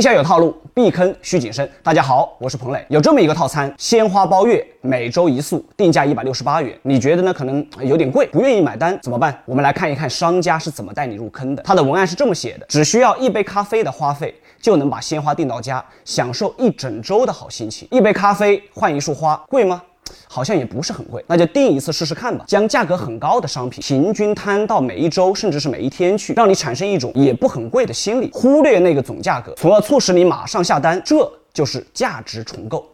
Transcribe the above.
一下有套路，避坑需谨慎。大家好，我是彭磊。有这么一个套餐，鲜花包月，每周一束，定价一百六十八元。你觉得呢？可能有点贵，不愿意买单怎么办？我们来看一看商家是怎么带你入坑的。他的文案是这么写的：只需要一杯咖啡的花费，就能把鲜花订到家，享受一整周的好心情。一杯咖啡换一束花，贵吗？好像也不是很贵，那就订一次试试看吧。将价格很高的商品平均摊到每一周，甚至是每一天去，让你产生一种也不很贵的心理，忽略那个总价格，从而促使你马上下单。这就是价值重构。